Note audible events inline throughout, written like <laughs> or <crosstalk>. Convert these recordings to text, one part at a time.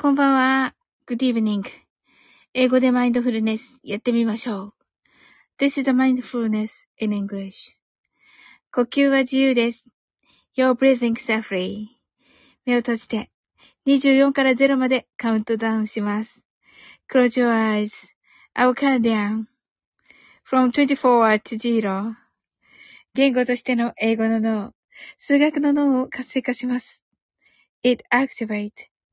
こんばんは。Good evening. 英語でマインドフルネスやってみましょう。This is the mindfulness in English. 呼吸は自由です。Your breathing is free. 目を閉じて24から0までカウントダウンします。Close your eyes. I will count down. From 24 to 0. 言語としての英語の脳、数学の脳を活性化します。It activates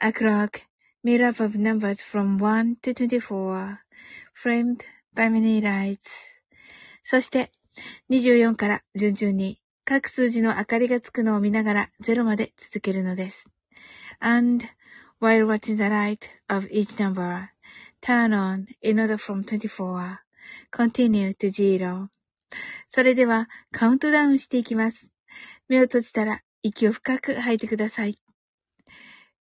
a clock made up of numbers from 1 to 24, framed by many lights. そして、24から順々に各数字の明かりがつくのを見ながら0まで続けるのです。And, while watching the light of each number, turn on in order from 24, continue to zero. それではカウントダウンしていきます。目を閉じたら息を深く吐いてください。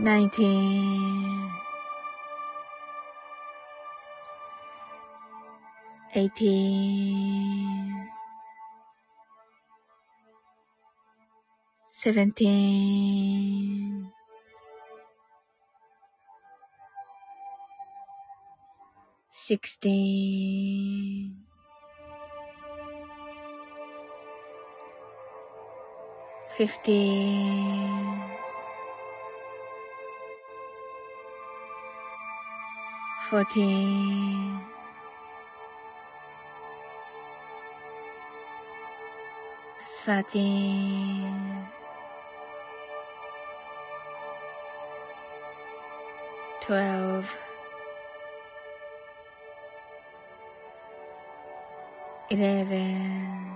nineteen, eighteen, seventeen, sixteen, fifteen, fourteen, thirteen, twelve, eleven,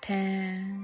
ten,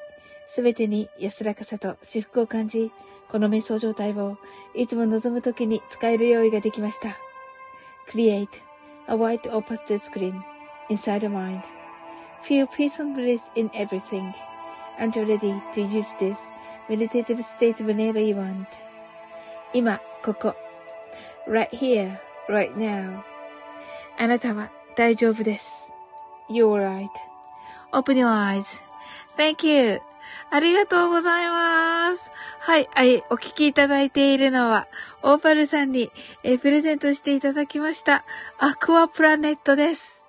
すべてに安らかさと至福を感じ、この瞑想状態をいつも望むときに使える用意ができました。Create a white or pastel screen inside your mind. Feel peace and bliss in everything. And you're ready to use this meditative state whenever you want. 今、ここ。right here, right now. あなたは大丈夫です。You're right. Open your eyes. Thank you. ありがとうございます。はい、はい、お聞きいただいているのは、オーパルさんに、えプレゼントしていただきました、アクアプラネットです。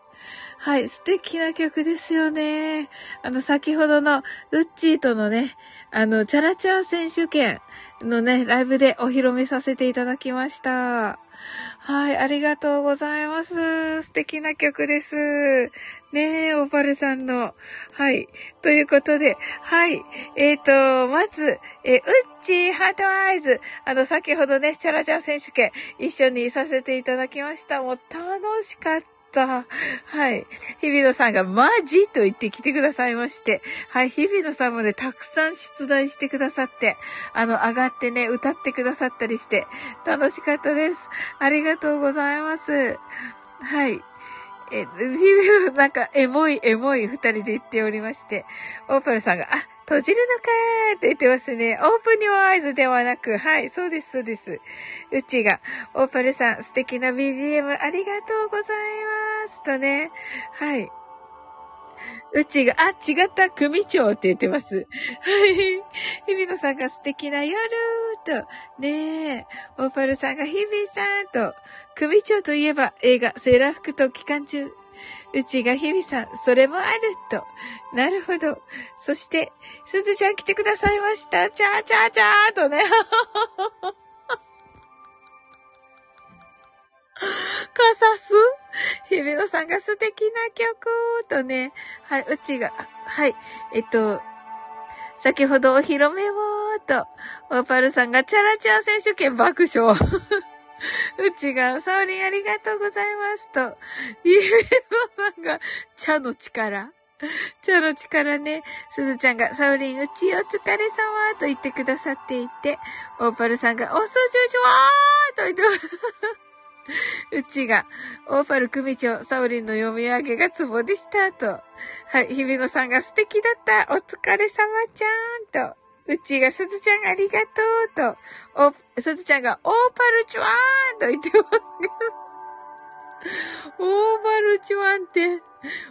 はい、素敵な曲ですよね。あの、先ほどのウッチーとのね、あの、チャラチャー選手権のね、ライブでお披露目させていただきました。はい、ありがとうございます。素敵な曲です。ねえ、オパルさんの。はい。ということで、はい。えっ、ー、と、まず、えー、ウッチーハートアイズ。あの、先ほどね、チャラチャ選手権一緒にさせていただきました。もう楽しかった。はい。日比野さんがマジと言ってきてくださいまして。はい。日比野さんもね、たくさん出題してくださって、あの、上がってね、歌ってくださったりして、楽しかったです。ありがとうございます。はい。え、日々のなんか、エモい、エモい二人で言っておりまして、オーパルさんが、あ、閉じるのかーって言ってますね。オープニュアイズではなく、はい、そうです、そうです。うちが、オーパルさん、素敵な BGM ありがとうございます。とね、はい。うちが、あ、違った、組長って言ってます。はい。日比野さんが素敵な夜と、ねえ、オーパルさんが日比さんと、組長といえば映画、セーラー服と期間中。うちが日々さん、それもあると。なるほど。そして、すずちゃん来てくださいました。チャーチャーチャーとね。カサス日比野さんが素敵な曲とね。はい、うちが、はい、えっと、先ほどお披露目をと、オーパルさんがチャラチャー選手権爆笑。<laughs> うちが、サオリンありがとうございますと、イベントさんが、茶の力。<laughs> 茶の力ね、すずちゃんが、サオリン、うちお疲れ様と言ってくださっていて、オーパルさんが、おそじゅじゅわーと言ってます。<laughs> うちが、オーパル組長、サオリンの読み上げがツボでしたと。はい、日比野さんが素敵だった。お疲れ様ちゃんと。うちが、すずちゃんありがとうと、お、すずちゃんが、オーパルチュワーンと言ってます、オーパルチュワンって、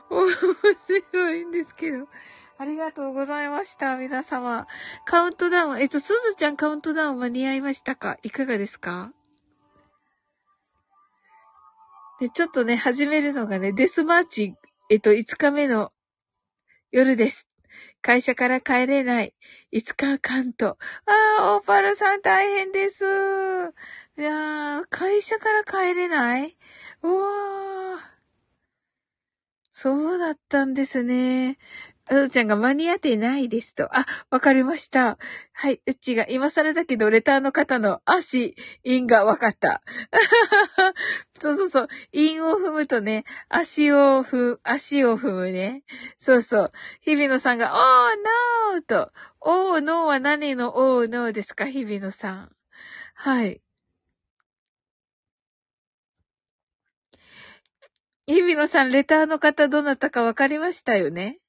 面白いんですけど。ありがとうございました、皆様。カウントダウン、えっと、すずちゃんカウントダウン間に合いましたか？いかがですか？で、ちょっとね、始めるのがね、デスマーチ、えっと、5日目の夜です。会社から帰れない。いつかかんと。ああ、オーパルさん大変です。いやー、会社から帰れない？うわー。そうだったんですね。あずちゃんが間に合ってないですと。あ、わかりました。はい。うちが今更だけど、レターの方の足、因がわかった。<laughs> そうそうそう。因を踏むとね、足を踏、足を踏むね。そうそう。日比野さんが、おー、ノーと。おー、ノーは何のおー、ノーですか？日比野さん。はい。日比野さん、レターの方どなたかわかりましたよね？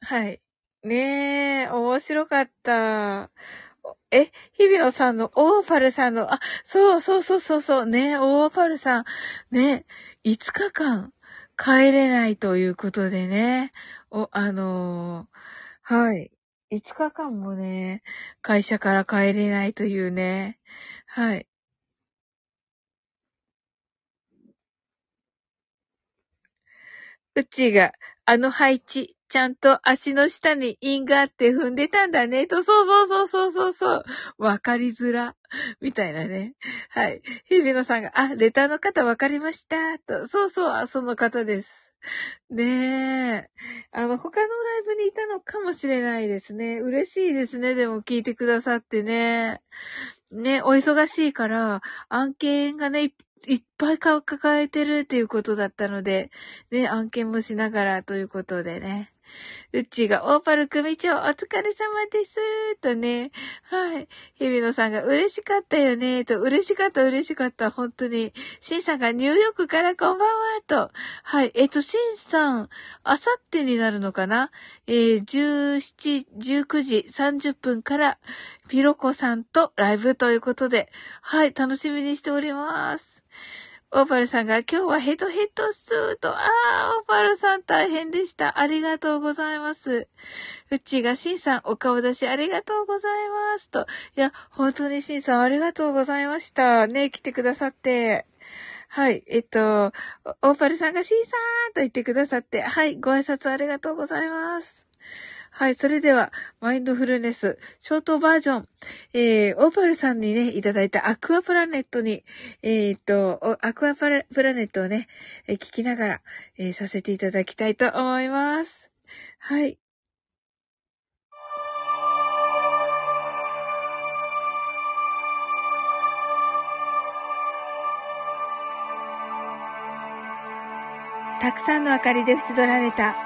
はい。ねえ、面白かった。え、日比野さんの、オーパルさんの、あ、そうそうそうそうそう、ねオーパルさん、ね5日間帰れないということでね、お、あのー、はい。5日間もね、会社から帰れないというね、はい。うちが、あの配置、ちゃんと足の下に印があって踏んでたんだね、と、そうそうそうそうそうそう。わかりづら。みたいなね。はい。日比野さんが、あ、レターの方わかりました。と、そうそう、その方です。ねえ。あの、他のライブにいたのかもしれないですね。嬉しいですね。でも聞いてくださってね。ね、お忙しいから、案件がね、いっぱい顔抱えてるっていうことだったので、ね、案件もしながらということでね。<laughs> うちがオーパル組長お疲れ様です。とね。はい。日比野さんが嬉しかったよね。と、嬉しかった嬉しかった。本当に。シンさんがニューヨークからこんばんは。と。はい。えっと、シンさん、あさってになるのかな？えー、17、19時30分から、ピロコさんとライブということで、はい。楽しみにしております。オーパルさんが今日はヘトヘトスーと、あー、オーパルさん大変でした。ありがとうございます。うちがシンさんお顔出しありがとうございます。と。いや、本当にシンさんありがとうございました。ね、来てくださって。はい。えっと、オーパルさんがシンさんと言ってくださって、はい。ご挨拶ありがとうございます。はい、それでは、マインドフルネス、ショートバージョン、えー、オーパルさんにね、いただいたアクアプラネットに、えー、っと、アクアプラネットをね、え、聞きながら、えー、させていただきたいと思います。はい。たくさんの明かりで縁取られた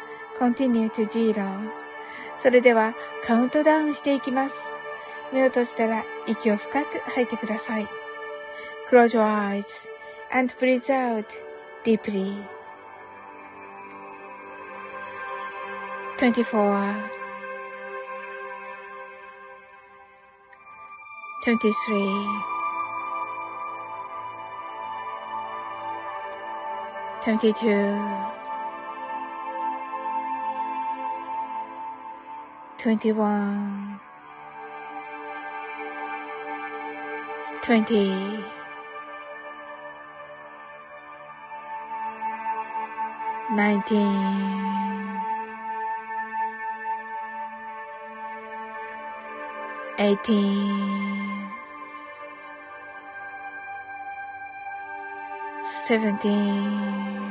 continue to zero それではカウントダウンしていきます。目を閉じたら息を深く吐いてください。Close your eyes and breathe out deeply. 24 23 22 21 20 19 18 17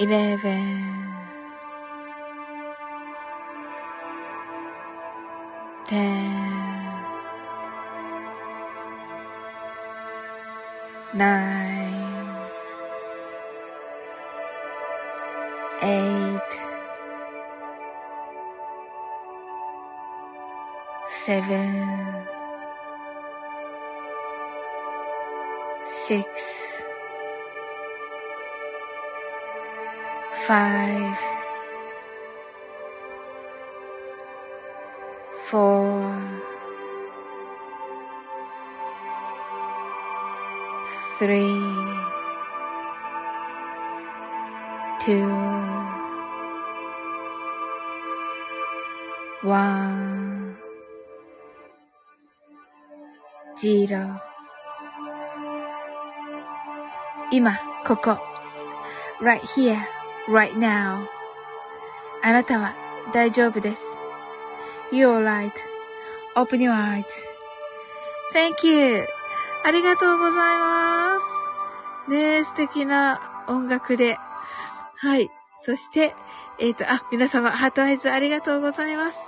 Eleven, ten, nine, eight, seven, six, five, four, three, two, one, zero 今、ここ。right here Right now. あなたは大丈夫です。You're right.Open your eyes.Thank you. ありがとうございます。ねえ、素敵な音楽で。はい。そして、えっ、ー、と、あ、皆様、ハートアイズありがとうございます。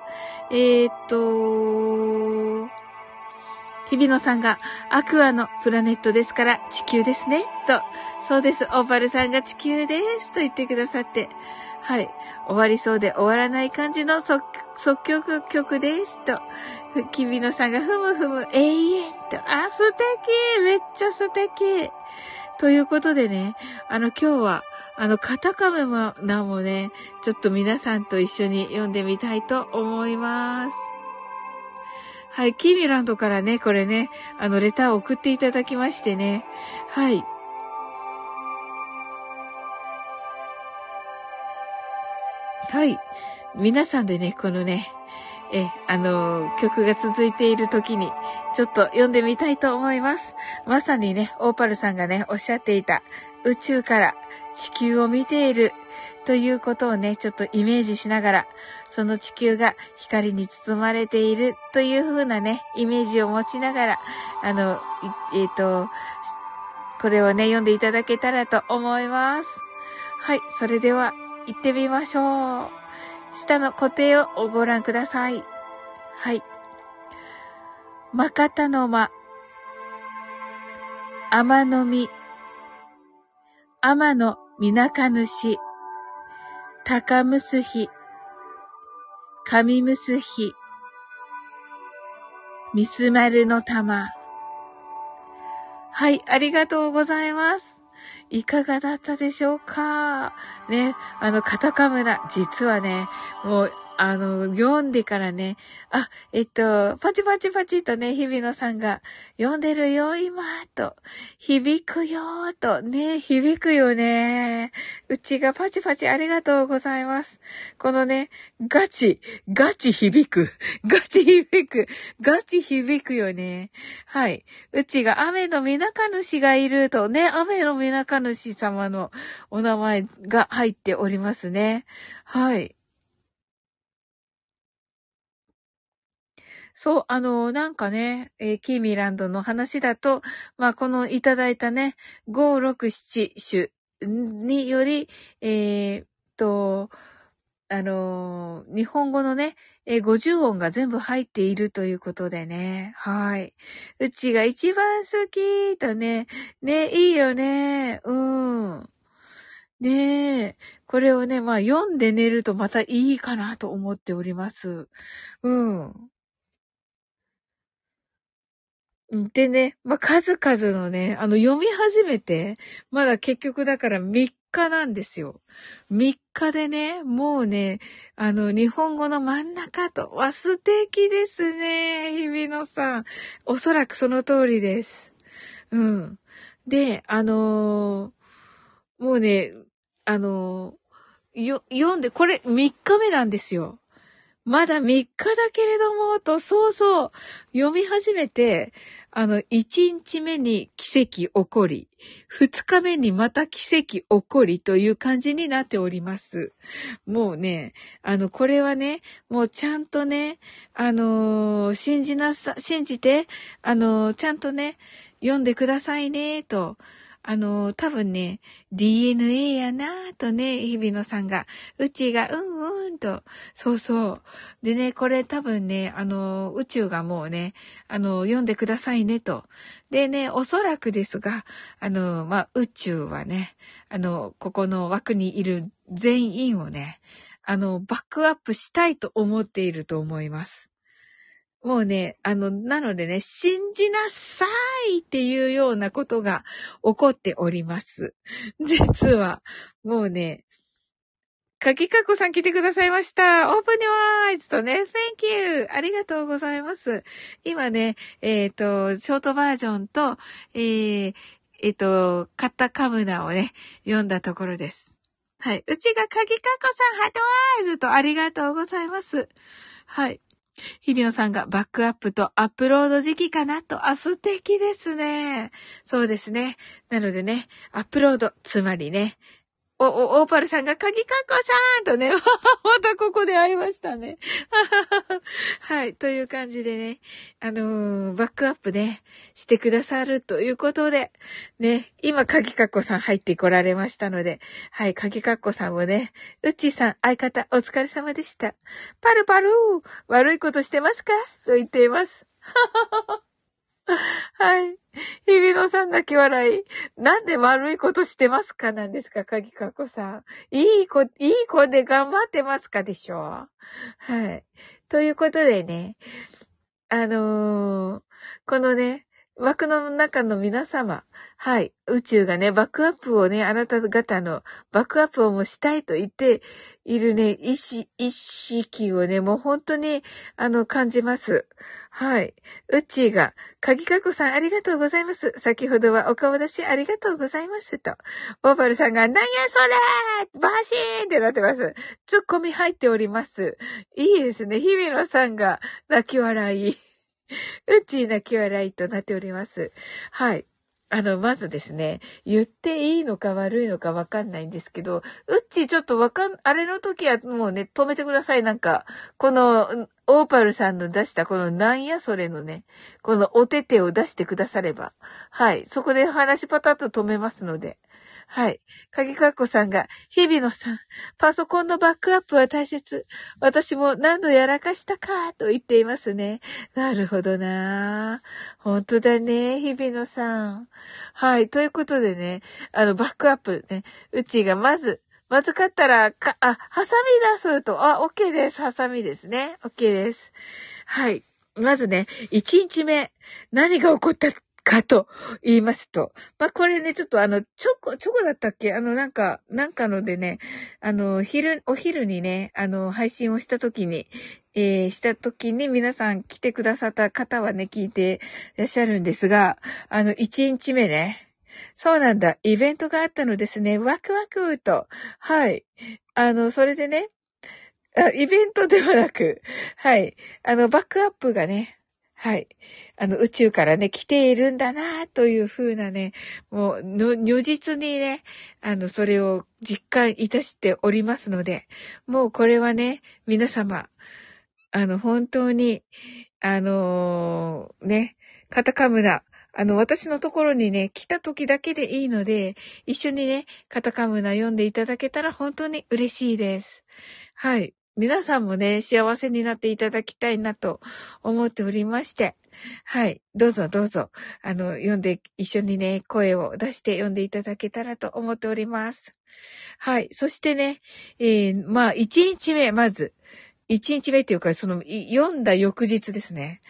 えっ、ー、と、日比野さんがアクアのプラネットですから地球ですね、と。そうです。オーパルさんが地球です、と言ってくださって。はい。終わりそうで終わらない感じの即曲曲です、と。日比野さんがふむふむ永遠と。あ、素敵めっちゃ素敵ということでね、あの今日は、あの、カタカメもナもね、ちょっと皆さんと一緒に読んでみたいと思います。はい、キーミランドからね、これね、あの、レターを送っていただきましてね。はい。はい。皆さんでね、このね、え、あの、曲が続いている時に、ちょっと読んでみたいと思います。まさにね、オーパルさんがね、おっしゃっていた、宇宙から地球を見ているということをね、ちょっとイメージしながら、その地球が光に包まれているという風なね、イメージを持ちながら、あの、えっ、ー、と、これをね、読んでいただけたらと思います。はい、それでは行ってみましょう。下の固定をご覧ください。はい。まかたの間、天の実、天のみなか主、高むすひ、神むすひ、ミスマルの玉。はい、ありがとうございます。いかがだったでしょうかね、あの、カタカムラ、実はね、もうあの、読んでからね、あ、えっと、パチパチパチとね、日比野さんが、読んでるよ、今、と、響くよ、と、ね、響くよね。うちがパチパチありがとうございます。このね、ガチ、ガチ響く、<laughs> ガチ響く、ガチ響くよね。はい。うちが雨のみなか主がいるとね、雨のみなか主様のお名前が入っておりますね。はい。そう、あの、なんかね、えー、キーミランドの話だと、まあ、このいただいたね、5、6、7種により、えー、と、あの日本語のね、えー、50音が全部入っているということでね。はい。うちが一番好きとね、ね、いいよね。うん。ねえ。これをね、まあ読んで寝るとまたいいかなと思っております。うん。でね、まあ、数々のね、あの、読み始めて、まだ結局だから3日なんですよ。3日でね、もうね、あの、日本語の真ん中と、わ、素敵ですね、日比野さん。おそらくその通りです。うん。で、あのー、もうね、あのー、よ、読んで、これ3日目なんですよ。まだ3日だけれども、と、そうそう、読み始めて、あの、1日目に奇跡起こり、2日目にまた奇跡起こりという感じになっております。もうね、あの、これはね、もうちゃんとね、あのー、信じなさ、信じて、あのー、ちゃんとね、読んでくださいね、と、あの、多分ね、DNA やなぁとね、日比野さんが、うちが、うんうんと、そうそう。でね、これ多分ね、あの、宇宙がもうね、あの、読んでくださいねと。でね、おそらくですが、あの、まあ、宇宙はね、あの、ここの枠にいる全員をね、あの、バックアップしたいと思っていると思います。もうね、あの、なのでね、信じなさいっていうようなことが起こっております。<laughs> 実は、もうね、かきかこさん来てくださいました。オープンニュアイズとね、Thank you! ありがとうございます。今ね、えっ、ー、と、ショートバージョンと、えー、えっ、ー、と、カッタカムナをね、読んだところです。はい。うちがかきかこさん、ハートワイズとありがとうございます。はい。日比野さんがバックアップとアップロード時期かなと、あ、素敵ですね。そうですね。なのでね、アップロード、つまりね、お、お、オーパルさんが鍵かっこさんとね、<laughs> またここで会いましたね。<laughs> はい。という感じでね、あのー、バックアップね、してくださるということで、ね、今、鍵かっこさん入ってこられましたので、はい、鍵かっこさんもね、うっちーさん、相方、お疲れ様でした。パルパルー悪いことしてますか？と言っています。<laughs> はい。日比野さん泣き笑い。なんで悪いことしてますかなんですか鍵かこさん。いい子、いい子で頑張ってますかでしょ？はい。ということでね、あのー、このね、枠の中の皆様、はい。宇宙がね、バックアップをね、あなた方のバックアップをもしたいと言っているね、意識、意識をね、もう本当に、あの、感じます。はい。うちが、かぎかこさんありがとうございます。先ほどはお顔出しありがとうございますと。オーバルさんが、なんやそれバシーンってなってます。ツッコミ入っております。いいですね。日比野さんが泣き笑い。<laughs> うちー泣き笑いとなっております。はい。あの、まずですね、言っていいのか悪いのかわかんないんですけど、うっちーちょっとわかん、あれの時はもうね、止めてください。なんか、この、オーパルさんの出したこのなんやそれのね、このお手手を出してくだされば、はい、そこで話パタッと止めますので、はい。かぎかっこさんが、日々のさん、パソコンのバックアップは大切。私も何度やらかしたか、と言っていますね。なるほどな本当だね、日々のさん。はい。ということでね、あの、バックアップね、うちがまず、まずかったら、か、あ、ハサミ出すと、あ、OK です。ハサミですね。OK です。はい。まずね、1日目、何が起こったかと言いますと。まあ、これね、ちょっとあの、チョコ、チョコだったっけ？あの、なんか、なんかのでね、あの、昼、お昼にね、あの、配信をした時に、えー、した時に皆さん来てくださった方はね、聞いていらっしゃるんですが、あの、1日目ね、そうなんだ。イベントがあったのですね。ワクワクと。はい。あの、それでね、イベントではなく、はい。あの、バックアップがね、はい。あの、宇宙からね、来ているんだな、というふうなね、もう、の、如実にね、あの、それを実感いたしておりますので、もうこれはね、皆様、あの、本当に、あのー、ね、カタカムナ、あの、私のところにね、来た時だけでいいので、一緒にね、カタカムナ読んでいただけたら本当に嬉しいです。はい。皆さんもね、幸せになっていただきたいなと思っておりまして。はい。どうぞどうぞ。あの、読んで、一緒にね、声を出して読んでいただけたらと思っております。はい。そしてね、えー、まあ、一日目、まず。一日目っていうか、その、読んだ翌日ですね。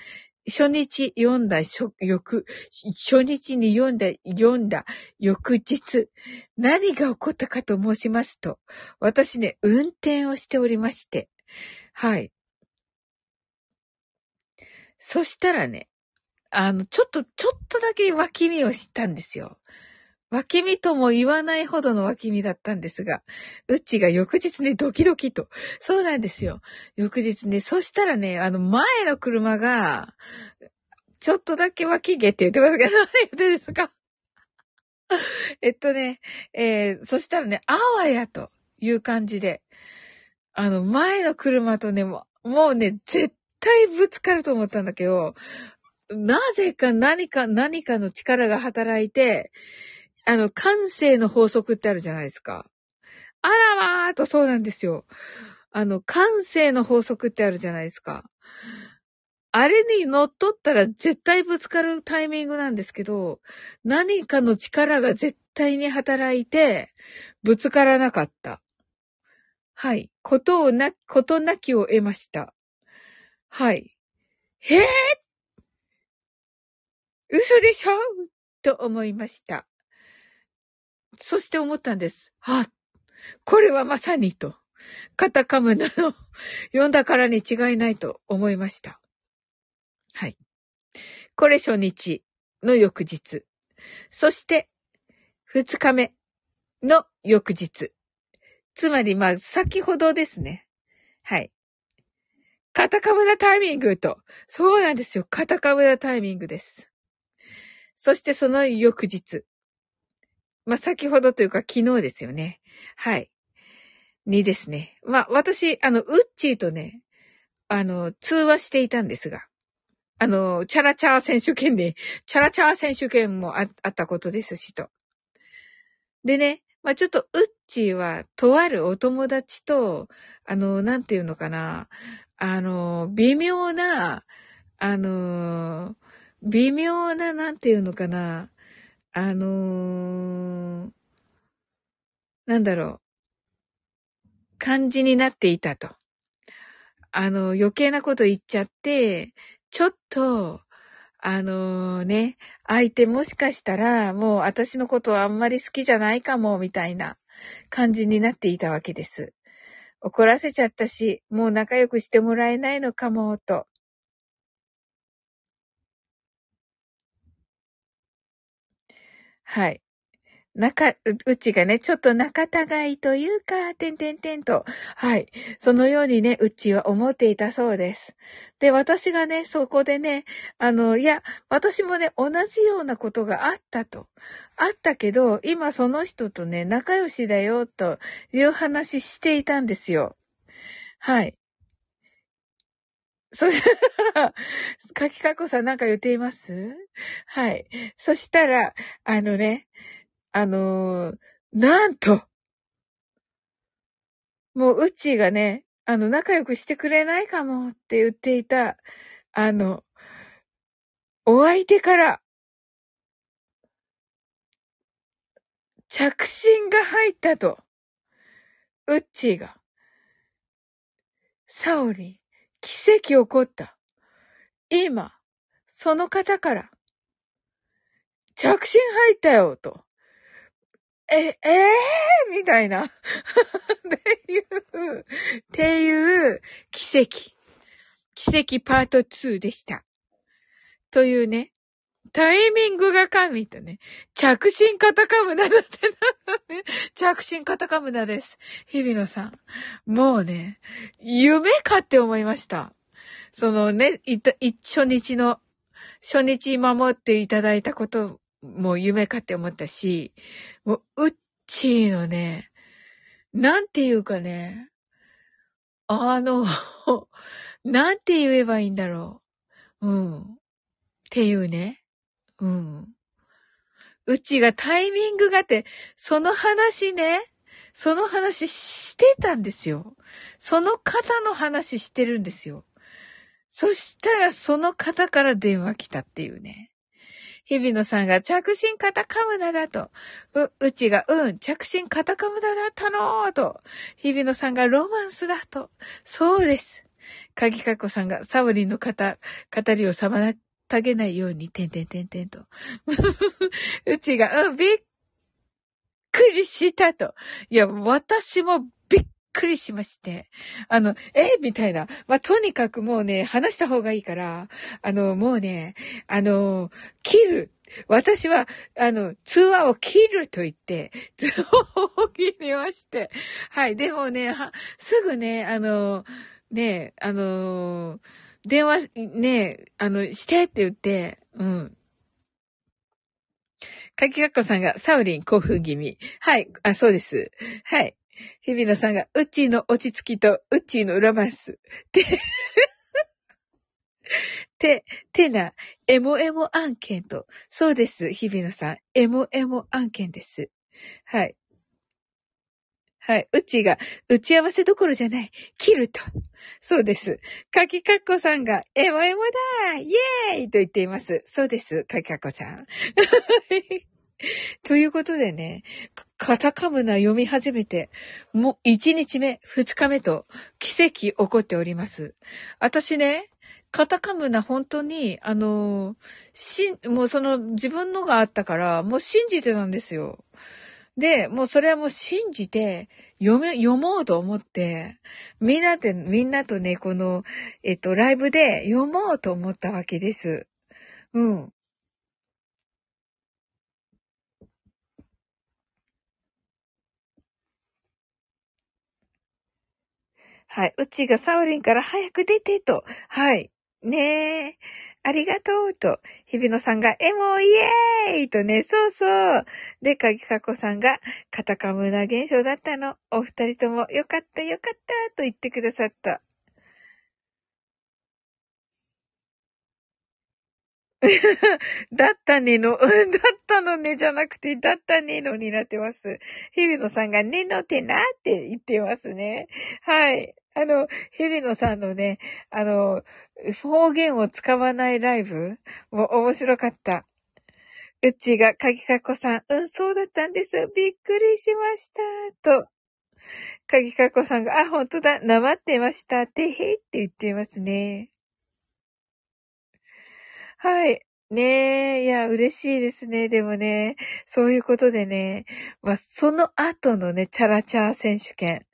初日読んだ初、翌、初日に読んだ、読んだ翌日、何が起こったかと申しますと、私ね、運転をしておりまして、はい。そしたらね、あの、ちょっと、ちょっとだけ脇見をしたんですよ。脇見とも言わないほどの脇見だったんですが、うちが翌日ね、ドキドキと。そうなんですよ。翌日ね、そしたらね、あの、前の車が、ちょっとだけ脇毛って言ってますけど、何言ってですかえっとね、えー、そしたらね、あわやという感じで、あの、前の車とね、もうね、絶対ぶつかると思ったんだけど、なぜか何か、何かの力が働いて、あの、感性の法則ってあるじゃないですか。あらわーとそうなんですよ。あの、感性の法則ってあるじゃないですか。あれに乗っ取ったら絶対ぶつかるタイミングなんですけど、何かの力が絶対に働いて、ぶつからなかった。はい。ことをな、ことなきを得ました。はい。へえ嘘でしょ？と思いました。そして思ったんです。はこれはまさにと。カタカムナの <laughs> 読んだからに違いないと思いました。はい。これ初日の翌日。そして、二日目の翌日。つまり、まあ、先ほどですね。はい。カタカムナタイミングと。そうなんですよ。カタカムナタイミングです。そしてその翌日。まあ、先ほどというか昨日ですよね。はい。にですね。まあ、私、あの、ウッチーとね、あの、通話していたんですが、あの、チャラチャー選手権で、<laughs> チャラチャー選手権もあったことですしと。でね、まあ、ちょっと、ウッチーは、とあるお友達と、あの、なんていうのかな、あの、微妙な、あの、微妙な、なんていうのかな、あのー、なんだろう、感じになっていたと。あの、余計なこと言っちゃって、ちょっと、あのー、ね、相手もしかしたら、もう私のことはあんまり好きじゃないかも、みたいな感じになっていたわけです。怒らせちゃったし、もう仲良くしてもらえないのかも、と。はい。仲、うちがね、ちょっと仲違いというか、てんてんてんと、はい。そのようにね、うちは思っていたそうです。で、私がね、そこでね、あの、いや、私もね、同じようなことがあったと。あったけど、今その人とね、仲良しだよ、という話していたんですよ。はい。そしたら、かきかこさんなんか言っています？はい。そしたら、あのね、あのー、なんと、もう、うっちーがね、あの、仲良くしてくれないかもって言っていた、あの、お相手から、着信が入ったと、うっちーが、サオリン、奇跡起こった。今、その方から、着信入ったよ、と。え、ええー、みたいな。<laughs> っていう、っていう奇跡。奇跡パート2でした。というね、タイミングが神とね、着信カタカムナだってなのね。着信カタカムナです。日比野さん。もうね、夢かって思いました。そのね、いた、初日の、初日守っていただいたことも夢かって思ったし、もう、うっちーのね、なんていうかね、あの、なんて言えばいいんだろう。うん。っていうね。うん。うちがタイミングがって、その話ね、その話してたんですよ。その方の話してるんですよ。そしたらその方から電話来たっていうね。日比野さんが着信カタカムナだと。う、うちが、うん、着信カタカムナだったのと。日比野さんがロマンスだと。そうです。鍵かっこさんがサウリンの方語りをさまたげないように、てんてんてんてんと。<laughs> うちが、うん、びっくりしたと。いや、私もびっくりしまして。あの、えみたいな。まあ、とにかくもうね、話した方がいいから、あの、もうね、あの、切る。私は、あの、通話を切ると言って、通話を切りまして。はい。でもね、すぐね、あの、ね、あの電話、ね、あの、してって言って、うん。かきかっこさんが、サウリン興奮気味。はい、あ、そうです。はい。日比野さんが、うっちーの落ち着きと、うっちーのロマンス。て、<laughs> て、てな、エモエモ案件と。そうです、日比野さん。エモエモ案件です。はい。はい。うちが、打ち合わせどころじゃない。切ると。そうです。かきかっこさんが、エモエモだイエーイと言っています。そうです。かきかっこさん。<laughs> ということでね、カタカムナ読み始めて、もう1日目、2日目と奇跡起こっております。私ね、カタカムナ本当に、あの、しん、もうその自分のがあったから、もう信じてたんですよ。で、もうそれはもう信じて、読め、読もうと思って、みんなで、みんなとね、この、えっと、ライブで読もうと思ったわけです。うん。はい。うちがサウリンから早く出てと。はい。ねえ。ありがとうと、日比野さんが、エモイエーイとね、そうそう。で、鍵かこさんが、カタカムナ現象だったの。お二人とも、よかったよかったと言ってくださった。<laughs> だったねの、<laughs> だったのねじゃなくて、だったねのになってます。日比野さんがねのてなって言ってますね。はい。あの、日比野さんのね、あの、方言を使わないライブも面白かった。うちが、かぎかこさん、うん、そうだったんです。びっくりしました。と、かぎかこさんが、あ、ほんとだ、なまってました。てへいって言っていますね。はい。ねえ、いや、嬉しいですね。でもね、そういうことでね、まあ、その後のね、チャラチャー選手権。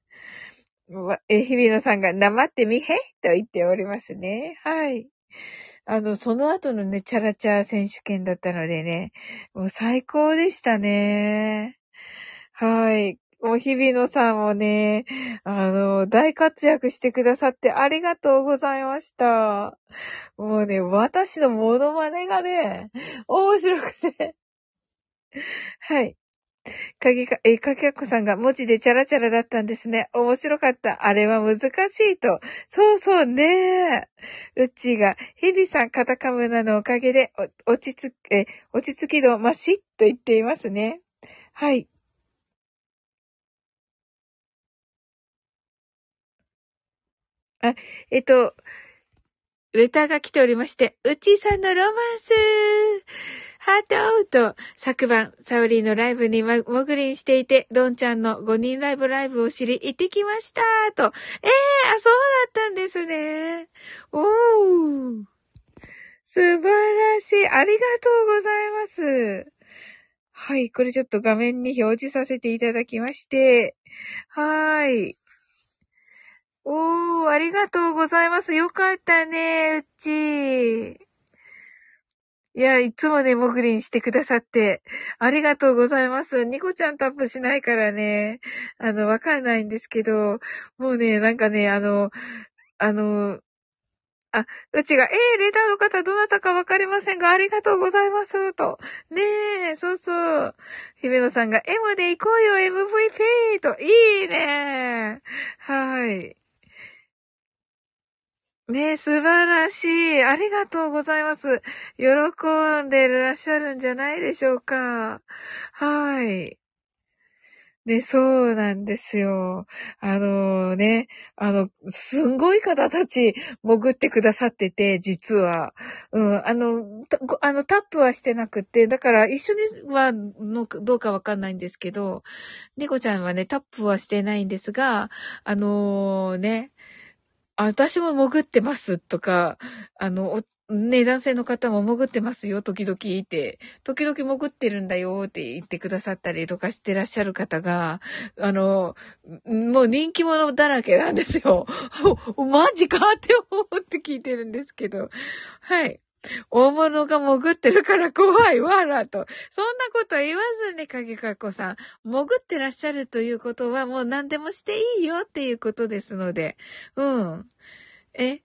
え、日比野さんが、なまってみへ？と言っておりますね。はい。あの、その後のね、チャラチャ選手権だったのでね、もう最高でしたね。はい。もう日比野さんもね、あの、大活躍してくださってありがとうございました。もうね、私のモノマネがね、面白くて。はい。かげか、え、かけやこさんが文字でチャラチャラだったんですね。面白かった。あれは難しいと。そうそうね。うちが、日々さんカタカムナのおかげで、落ち着き、え、落ち着き度マしっと言っていますね。はい。あ、えっと、レターが来ておりまして、うちさんのロマンスハートと、昨晩、サウリーのライブにもぐりんしていて、ドンちゃんの5人ライブライブを知り、行ってきましたと。ええー、あ、そうだったんですね。おー。素晴らしい。ありがとうございます。はい。これちょっと画面に表示させていただきまして。はーい。おー、ありがとうございます。よかったね、うち。いや、いつもね、もぐりんしてくださって、ありがとうございます。ニコちゃんタップしないからね、あの、わかんないんですけど、もうね、なんかね、あの、あの、あ、うちが、えー、レターの方どなたかわかりませんが、ありがとうございます、と。ねえ、そうそう。姫野さんが、M で行こうよ、MVP! と、いいねはい。ね素晴らしい。ありがとうございます。喜んでいらっしゃるんじゃないでしょうか。はい。ね、そうなんですよ。あのね、あの、すんごい方たち潜ってくださってて、実は。うん、あの、あの、タップはしてなくて、だから一緒にはの、どうかわかんないんですけど、猫ちゃんはね、タップはしてないんですが、あのー、ね、私も潜ってますとか、あの、ね、男性の方も潜ってますよ、時々って、時々潜ってるんだよって言ってくださったりとかしてらっしゃる方が、あの、もう人気者だらけなんですよ。<laughs> マジかって思って聞いてるんですけど。はい。大物が潜ってるから怖いわらと。そんなこと言わずに、影かっこさん。潜ってらっしゃるということはもう何でもしていいよっていうことですので。うん。え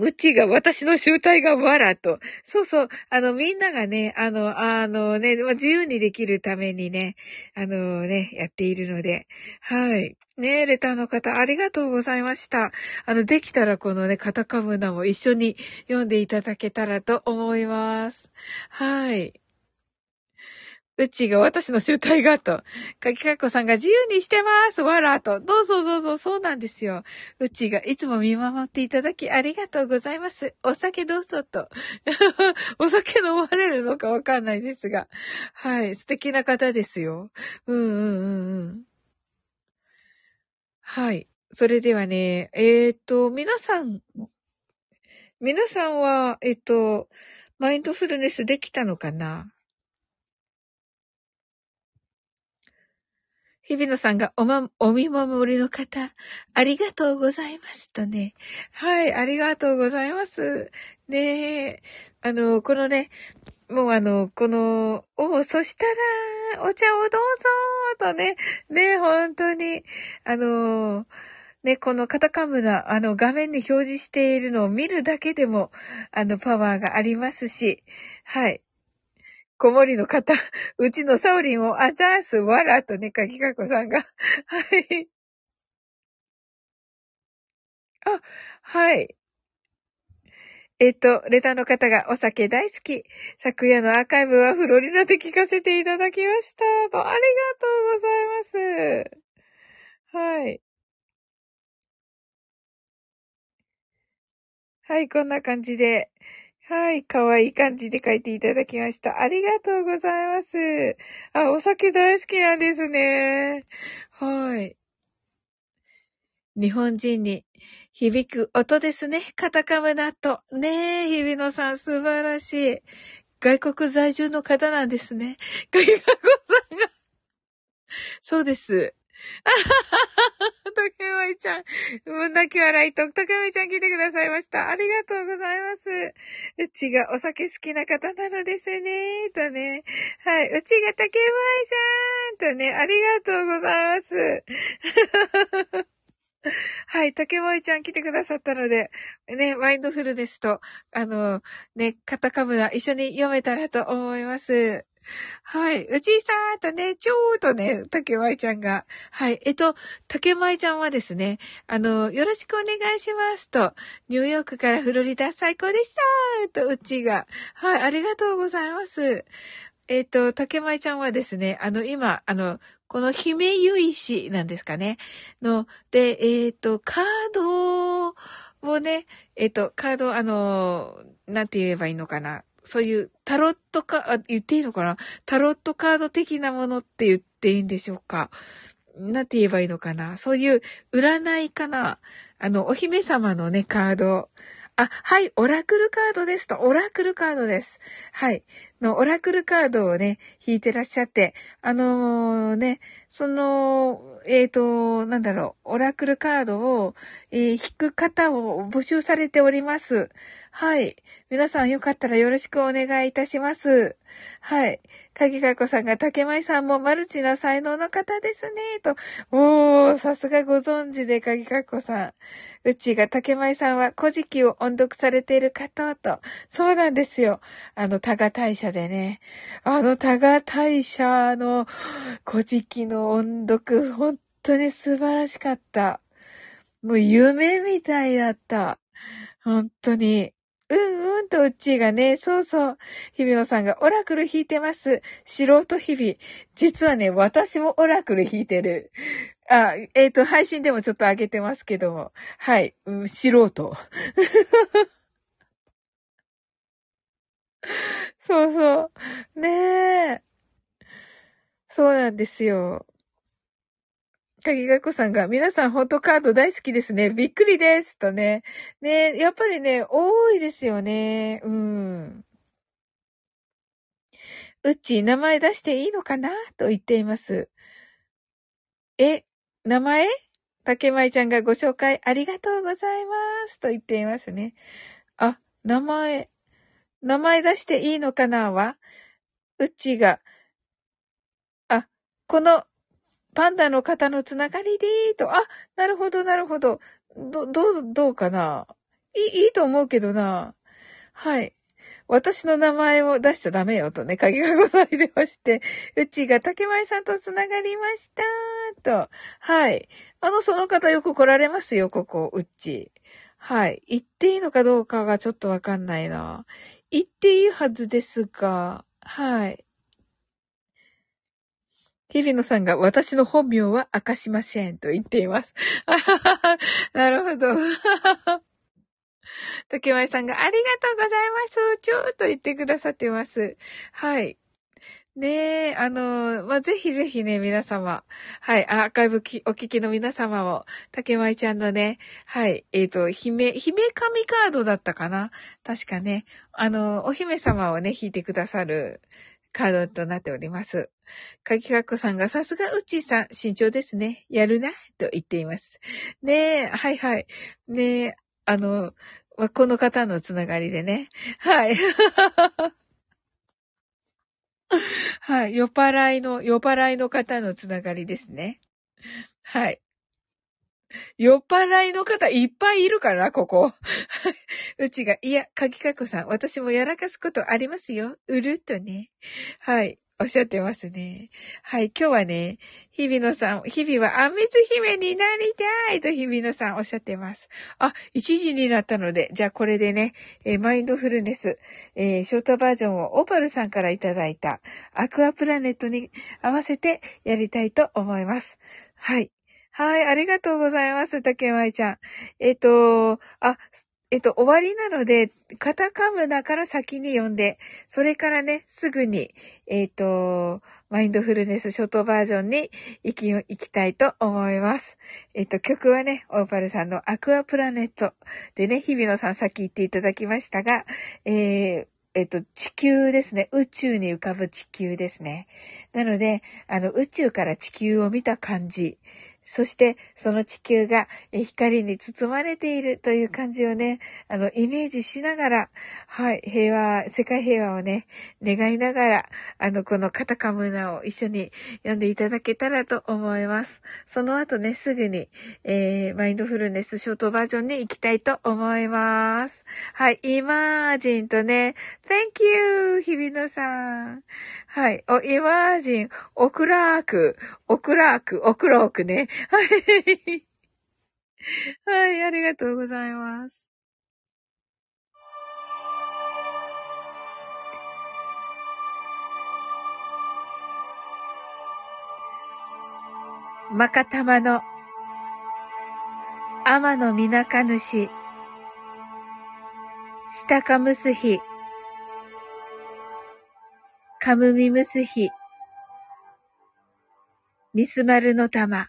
うちが、私の集体がわらと。そうそう。あの、みんながね、あの、あのね、自由にできるためにね、あのね、やっているので。はい。ねレターの方、ありがとうございました。あの、できたらこのね、カタカムナも一緒に読んでいただけたらと思います。はい。うちが私の集体がと。かきかっこさんが自由にしてますわらと。どうぞどうぞ、そうなんですよ。うちがいつも見守っていただきありがとうございます。お酒どうぞと。<laughs> お酒飲まれるのかわかんないですが。はい、素敵な方ですよ。うんうんうんうん。はい。それではね、えっ、と、皆さん、皆さんは、えっ、と、マインドフルネスできたのかな？日比野さんがおま、お見守りの方、ありがとうございますとね。はい、ありがとうございます。ねえあの、このね、もうあの、この、お、そしたら、お茶をどうぞとね、ね、本当に、あの、ね、このカタカムナ、あの、画面に表示しているのを見るだけでも、あの、パワーがありますし、はい。子守の方、<laughs> うちのサオリンをあざーすわらとね、かきかこさんが。<laughs> はい。あ、はい。えっと、レターの方がお酒大好き。昨夜のアーカイブはフロリダで聞かせていただきました。と、ありがとうございます。はい。はい、こんな感じで。はい、かわいい感じで書いていただきました。ありがとうございます。あ、お酒大好きなんですね。はい。日本人に響く音ですね。カタカムナと。ねえ、日比野さん素晴らしい。外国在住の方なんですね。外国さんが。そうです。<laughs> あはは、竹舞ちゃん。も泣き笑いと、竹舞ちゃん来てくださいました。ありがとうございます。うちがお酒好きな方なのですね。とね。はい。うちが竹舞ちゃんとね、ありがとうございます。<laughs> はい、竹萌ちゃん来てくださったので、ね、マインドフルネスと、あの、ね、カタカムナ一緒に読めたらと思います。<laughs> はい。うちさーとね、ちょーとね、竹舞ちゃんが。はい。えっと、竹舞ちゃんはですね、あの、よろしくお願いしますと、ニューヨークからフロリダ最高でしたと、うちが。はい。ありがとうございます。えっ、と、竹舞ちゃんはですね、あの、今、あの、この姫ゆいしなんですかね。の、で、えっ、と、カードをね、えっ、と、カード、あの、なんて言えばいいのかな。そういうタロットカあ、言っていいのかな？タロットカード的なものって言っていいんでしょうか？なんて言えばいいのかな？そういう占いかな？あの、お姫様のね、カード。あ、はい、オラクルカードですと、オラクルカードです。はい。の、オラクルカードをね、引いてらっしゃって、あのー、ね、その、えっ、ー、と、なんだろう、オラクルカードを、えー、引く方を募集されております。はい。皆さんよかったらよろしくお願いいたします。はい。鍵かこさんが竹舞さんもマルチな才能の方ですね、と。おー、さすがご存知で鍵かこさん。うちが竹舞さんは古事記を音読されている方と。そうなんですよ。あの、多賀大社でね。あの多賀大社の古事記の音読、本当に素晴らしかった。もう夢みたいだった。本当に。うんうんとうっちーがね、そうそう。日比野さんがオラクル弾いてます。素人日々。実はね、私もオラクル弾いてる。あ、えっ、ー、と、配信でもちょっと上げてますけども。はい。うん、素人。<laughs> そうそう。ねえ。そうなんですよ。鍵がこさんが、皆さん本当カード大好きですね。びっくりです。とね。ね、やっぱりね、多いですよね。うん。うち、名前出していいのかな？と言っています。え、名前？竹舞ちゃんがご紹介ありがとうございます。と言っていますね。あ、名前。名前出していいのかな？は？うちが。あ、このパンダの方のつながりでーと。あ、なるほど、なるほど。ど、どう、どうかな？いい、いいと思うけどな。はい。私の名前を出しちゃダメよとね、鍵がございまして、うちが竹前さんとつながりましたと。はい。あの、その方よく来られますよ、ここ、うち。はい。言っていいのかどうかがちょっとわかんないな。言っていいはずですが、はい。日比野さんが私の本名は明かしませんと言っています。<laughs> なるほど。<laughs> 竹前さんがありがとうございます。ちょーと言ってくださってます。はい。ねえ、あの、まあ、ぜひぜひね、皆様。はい、アーカイブきお聞きの皆様も、竹舞ちゃんのね、はい、えっ、ー、と、姫、姫神カードだったかな確かね、あの、お姫様をね、引いてくださる、カードとなっております。かきかっこさんがさすがうちさん、慎重ですね。やるな、と言っています。ねえ、はいはい。ねえ、あの、この方のつながりでね。はい。<laughs> はい。酔っ払いの、酔っ払いの方のつながりですね。はい。<laughs> 酔っ払いの方いっぱいいるから、ここ。<laughs> うちが、いや、かぎかこさん、私もやらかすことありますよ。うるっとね。はい。おっしゃってますね。はい。今日はね、日比野さん、日々はあみつ姫になりたいと日比野さんおっしゃってます。あ、1時になったので、じゃあこれでね、えー、マインドフルネス、えー、ショートバージョンをオパルさんからいただいたアクアプラネットに合わせてやりたいと思います。はい。はい、ありがとうございます、竹舞ちゃん。えっ、と、あ、えっと、終わりなので、カタカムナから先に読んで、それからね、すぐに、えっと、マインドフルネスショートバージョンに行き、行きたいと思います。えっと、曲はね、オーパルさんのアクアプラネットでね、日比野さんさっき言っていただきましたが、えー、えっと、地球ですね。宇宙に浮かぶ地球ですね。なので、あの、宇宙から地球を見た感じ。そして、その地球が光に包まれているという感じをね、あの、イメージしながら、はい、平和、世界平和をね、願いながら、あの、このカタカムナを一緒に読んでいただけたらと思います。その後ね、すぐに、えー、マインドフルネスショートバージョンに行きたいと思います。はい、イマージンとね、Thank you! 日比野さん。はい。お、イマージン、オクラーク、オクラーク、オクロークね。はい。はい、ありがとうございます。まかたまの、天のみなかぬし、したかむすひ、かむみむすひ、みすまるのたま。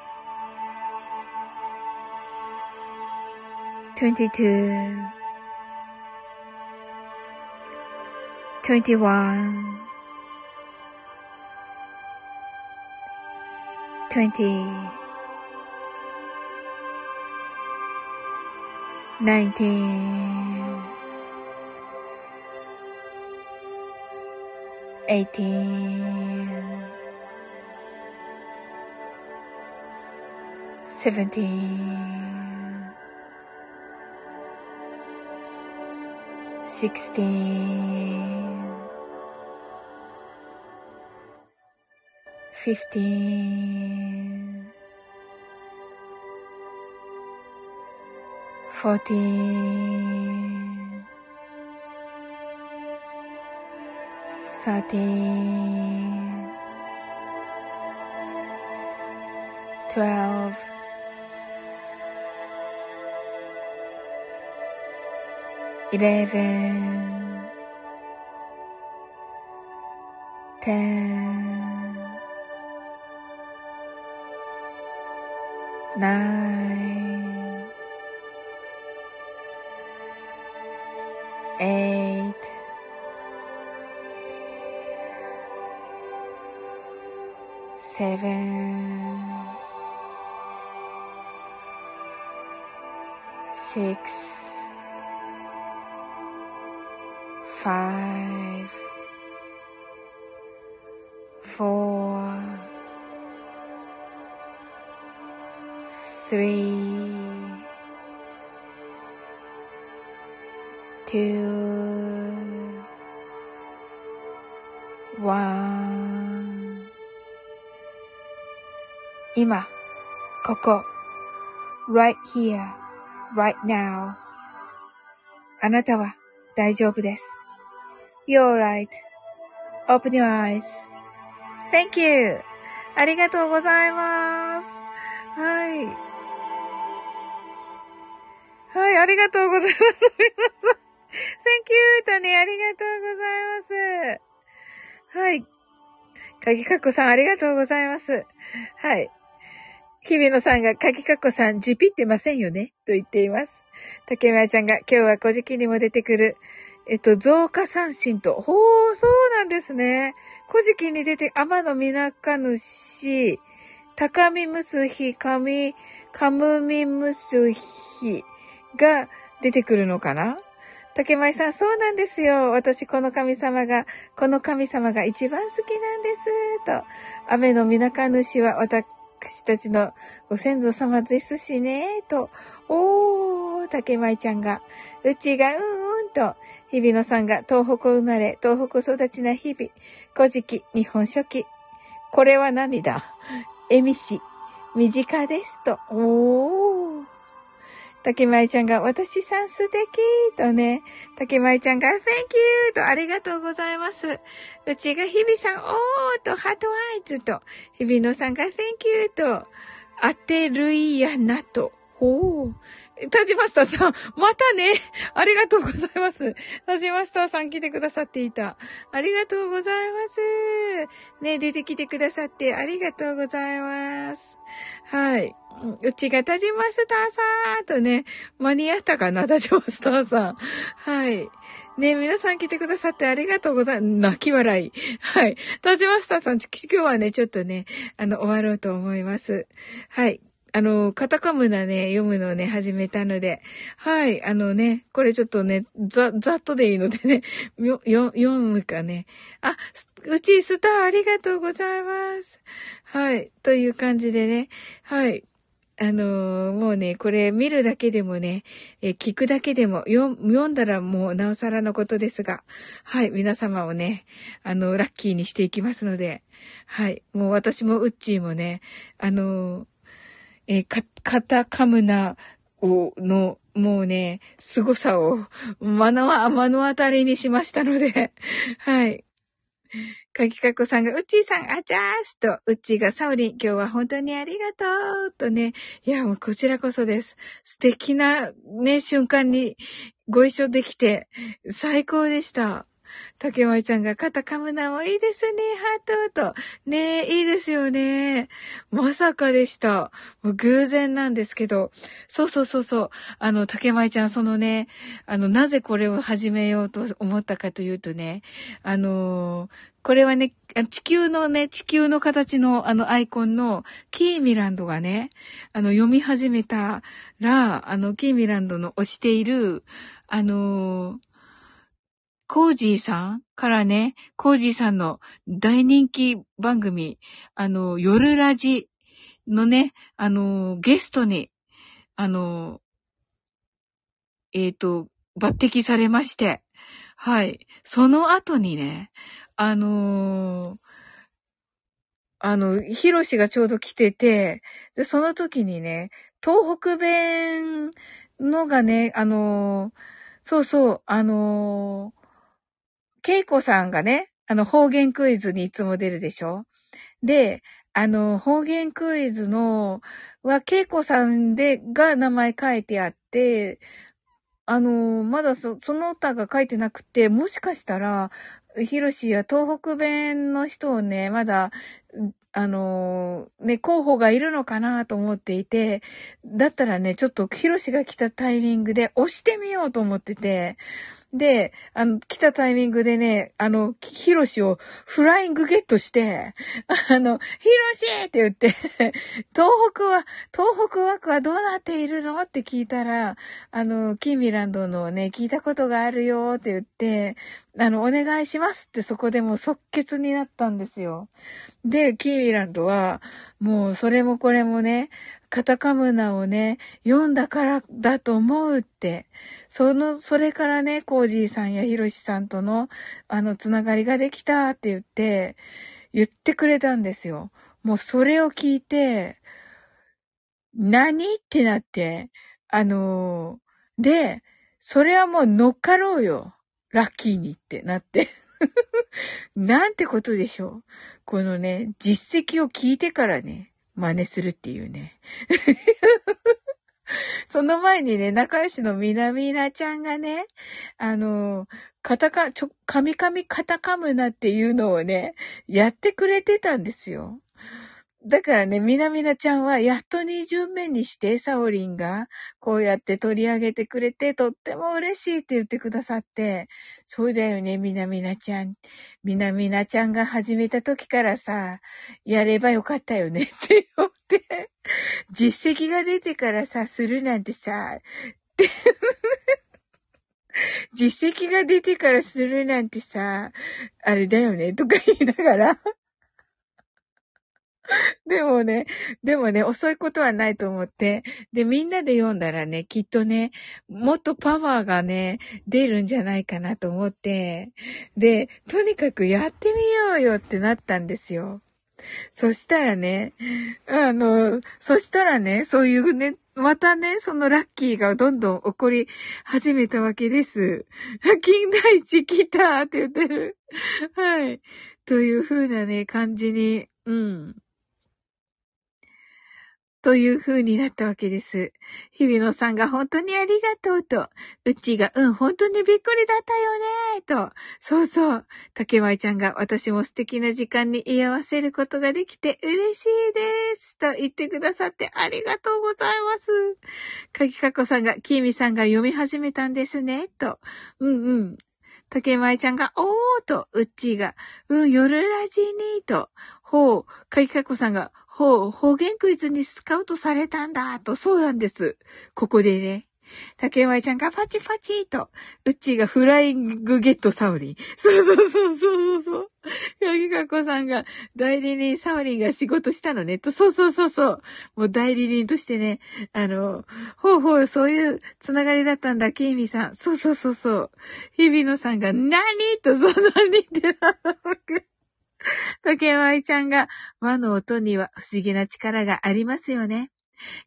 22 21 20 19 18 17 16 15 14 13 12 11 10 9 three, two, one 今、ここ、right here, right now あなたは大丈夫です。You're right. Open your eyes. Thank you. ありがとうございます。はい。はい、ありがとうございます。<laughs> Thank you とね、ありがとうございます。はい。かぎかっこさん、ありがとうございます。はい。日比野さんが、かぎかっこさん、じぴってませんよねと言っています。竹村ちゃんが、今日は古事記にも出てくる、えっと、増加三神と。ほう、そうなんですね。古事記に出て、天のみなかぬし、高みむすひ、かみ、かむみむすひが出てくるのかな？竹舞さん、そうなんですよ。私、この神様が、この神様が一番好きなんです。と。雨のみなかぬしは私たちのご先祖様ですしね。と。おー、竹舞ちゃんが。うちが、うんうんと。日比野さんが東北生まれ、東北育ちな日々、古事記、日本書紀。これは何だ？えみし、身近ですと。おー。竹舞ちゃんが、私さん素敵とね、竹舞ちゃんが、Thank you と、ありがとうございます。うちが日々さん、おーと、ハートアイズと、日々野さんが、Thank you と、当てるいやなと。おー。タジマスタさん、またね。ありがとうございます。タジマスタさん来てくださっていた。ありがとうございます。ね、出てきてくださってありがとうございます。はい。うちがタジマスターさんとね、間に合ったかな、タジマスターさん。はい。ね皆さん来てくださってありがとうございます。泣き笑い。はい。タジマスターさん、今日はね、ちょっとね、あの、終わろうと思います。はい。あの、カタカムナね、読むのをね、始めたので、はい、あのね、これちょっとね、ざ、ざっとでいいのでね、<laughs> よ、よ、読むかね。あ、うちスターありがとうございます。はい、という感じでね、はい。あのー、もうね、これ見るだけでもね、え聞くだけでも読、んだらもうなおさらのことですが、はい、皆様をね、あの、ラッキーにしていきますので、はい、もう私もウッチーもね、あのーえー、か、カタカムナを、の、もうね、凄さを、目の、目の当たりにしましたので、はい。かきかこさんが、うっちーさん、あちゃーすと、うっちーがサオリン、今日は本当にありがとうとね、いや、もうこちらこそです。素敵なね、瞬間にご一緒できて、最高でした。竹舞ちゃんが肩噛むのもいいですね、ハートと。ねえ、いいですよね。まさかでした。もう偶然なんですけど。そうそうそうそう。あの、竹舞ちゃん、そのね、あの、なぜこれを始めようと思ったかというとね、あのこれはね、地球のね、地球の形のあのアイコンのキーミランドがね、あの読み始めたら、あのキーミランドの推している、あのーコージーさんからね、コージーさんの大人気番組、あの、夜ラジのね、あの、ゲストに、あの、えっ、ー、と、抜擢されまして、はい。その後にね、あのあの、ヒロシがちょうど来てて、で、その時にね、東北弁のがね、あのそうそう、あのケイコさんがね、あの方言クイズにいつも出るでしょ？で、あの、方言クイズの、は、ケイコさんで、が名前書いてあって、あの、まだそ、その他が書いてなくて、もしかしたら、ヒロシや東北弁の人をね、まだ、あのね、候補がいるのかなと思っていて、だったらね、ちょっとヒロシが来たタイミングで押してみようと思ってて、で、あの、来たタイミングでね、あの、ヒロシをフライングゲットして、あの、ヒロシって言って、東北は、東北枠はどうなっているのって聞いたら、あの、キーミランドのね、聞いたことがあるよって言って、あの、お願いしますってそこでもう即決になったんですよ。で、キーミランドは、もうそれもこれもね、カタカムナをね、読んだからだと思うって、その、それからね、コージーさんやヒロシさんとの、あの、つながりができたって言って、言ってくれたんですよ。もうそれを聞いて、何ってなって、あのー、で、それはもう乗っかろうよ。ラッキーにってなって。<laughs> なんてことでしょう。このね、実績を聞いてからね、真似するっていうね。<laughs> その前にね、仲良しのみなみなちゃんがね、あの、カタカ、ちょ、カミカミカタカムナっていうのをね、やってくれてたんですよ。だからね、みなみなちゃんはやっと二巡目にして、サオリンがこうやって取り上げてくれて、とっても嬉しいって言ってくださって、そうだよね、みなみなちゃん。みなみなちゃんが始めた時からさ、やればよかったよね <laughs> って言って、実績が出てからさ、するなんてさ、<laughs> 実績が出てからするなんてさ、あれだよね、とか言いながら <laughs> でもね、でもね、遅いことはないと思って、で、みんなで読んだらね、きっとね、もっとパワーがね、出るんじゃないかなと思って、で、とにかくやってみようよってなったんですよ。そしたらね、あの、そしたらね、そういうね、またね、そのラッキーがどんどん起こり始めたわけです。<laughs> 金田一来たって言ってる。はい。という風なね、感じに、うん。という風になったわけです。日比野さんが本当にありがとうと、うちが、うん、本当にびっくりだったよねと、そうそう、竹舞ちゃんが私も素敵な時間に居合わせることができて嬉しいですと言ってくださってありがとうございます。かぎかこさんが、きーみさんが読み始めたんですねと、うんうん。竹前ちゃんが、おーと、うっちーが、うん、夜ラジにーと、ほう、かきかこさんが、ほう、方言クイズにスカウトされたんだ、と、そうなんです。ここでね。竹前ちゃんがパチパチと、うっちーがフライングゲットサウリン。そうそうそうそうそう。ヤギカコさんが代理人サウリンが仕事したのね。と、そうそうそうそう。もう代理人としてね、あの、ほうほう、そういうつながりだったんだ、ケイミさん。そうそうそうそう。日比野さんが、何と、そのにってなの竹舞ちゃんが、和の音には不思議な力がありますよね。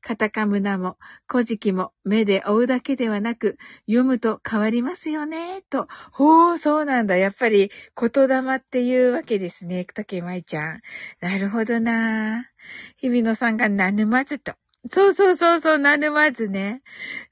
カタカムナも、古事記も目で追うだけではなく、読むと変わりますよね、と。ほう、そうなんだ。やっぱり、言霊っていうわけですね、竹舞ちゃん。なるほどな。日比野さんがなぬまずと。そうそうそうそう、なぬまずね。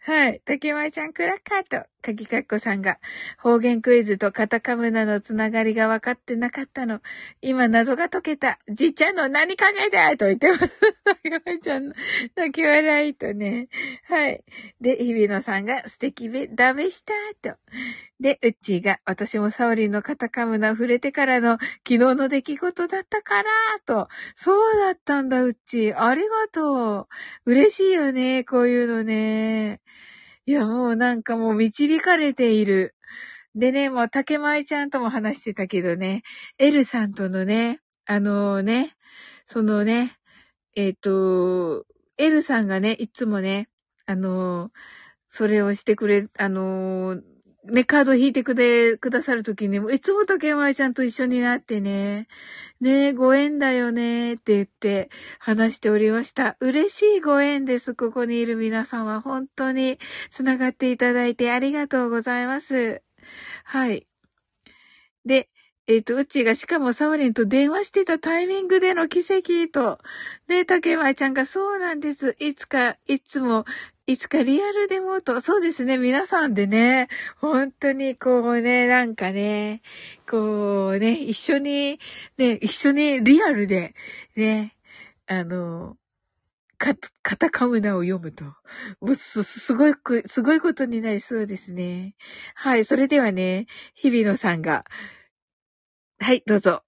はい。竹前ちゃんクラッカーと、かぎかっこさんが、方言クイズとカタカムナのつながりが分かってなかったの。今謎が解けた。じいちゃんの何考えてと言ってます。竹前ちゃんの泣き笑いとね。はい。で、日比野さんが素敵べ、ダメしたと。で、うっちーが、私もサオリンのカタカムナ触れてからの昨日の出来事だったから、と。そうだったんだ、うっちー。ありがとう。嬉しいよね、こういうのね。いや、もうなんかもう導かれている。でね、もう竹前ちゃんとも話してたけどね、エルさんとのね、あのー、ね、そのね、えっ、ー、と、エルさんがね、いつもね、あのー、それをしてくれ、あのー、ね、カード引いてくれ、くださるときにも、いつも竹前ちゃんと一緒になってね、ね、ご縁だよね、って言って話しておりました。嬉しいご縁です。ここにいる皆さんは本当に繋がっていただいてありがとうございます。はい。で、えっ、ー、と、うちがしかもサオリンと電話してたタイミングでの奇跡と、ね、竹前ちゃんがそうなんです。いつか、いつもいつかリアルでもと、そうですね、皆さんでね、本当にこうね、なんかね、こうね、一緒に、ね、一緒にリアルで、ね、あの、か、カタカムナを読むと。もうす、すごいく、すごいことになりそうですね。はい、それではね、日比野さんが、はい、どうぞ。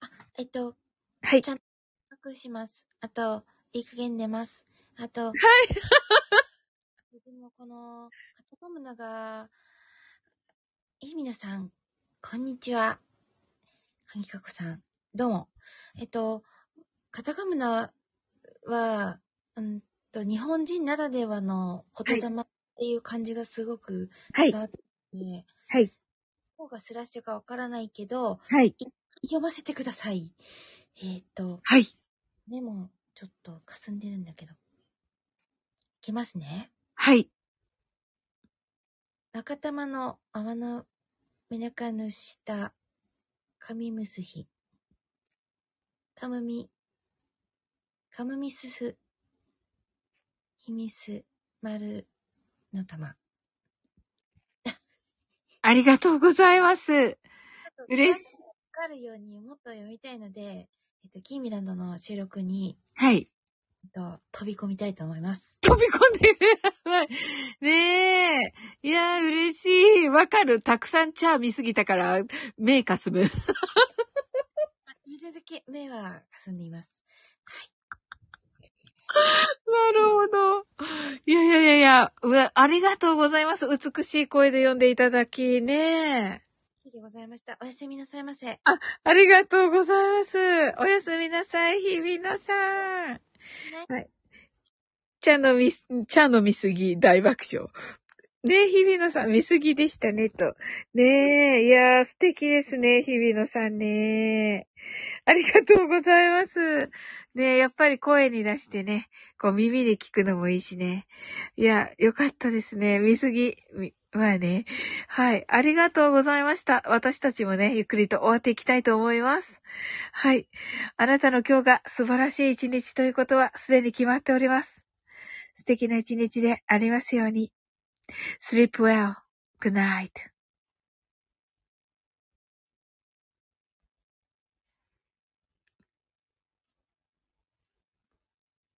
あ、えっと、はい。ちゃんと隠します。あと、いい加減寝ます。あと、はい。でもこの、カタカムナが、いい皆さん、こんにちは。かぎかこさん、どうも。えっと、カタカムナは、うんと、日本人ならではの言霊っていう感じがすごく伝わって、はい。どこがスラッシュかわからないけど、はい。読ませてください。えっ、と、はい。メモ、ちょっと霞んでるんだけど。きますね。はい。若玉の泡のめなかぬした、紙むすひ。かむみ、かむみすす、ひみす、まるの玉。ありがとうございます。嬉しい。わかるようにもっと読みたいので、えっと、キーミランドの収録に、はい。と、飛び込みたいと思います。飛び込んでください。ねえ。いや、嬉しい。わかる。たくさんチャー見すぎたから、目かすむ。見るだけ目はかすんでいます。はい。なるほど。いやいやいやいや、ありがとうございます。美しい声で読んでいただきね。でございました。おやすみなさいませ。あ、ありがとうございます。おやすみなさい、日比野さん。はい。茶飲み、茶飲みすぎ大爆笑。ねえ、日比野さん、見すぎでしたね、と。ねえ、いやー、素敵ですね、日比野さんね。ありがとうございます。ねえ、やっぱり声に出してね、こう耳で聞くのもいいしね。いや、よかったですね。見すぎ。まあね。はい。ありがとうございました。私たちもね、ゆっくりと終わっていきたいと思います。はい。あなたの今日が素晴らしい一日ということはすでに決まっております。素敵な一日でありますように。Sleep well, Good night.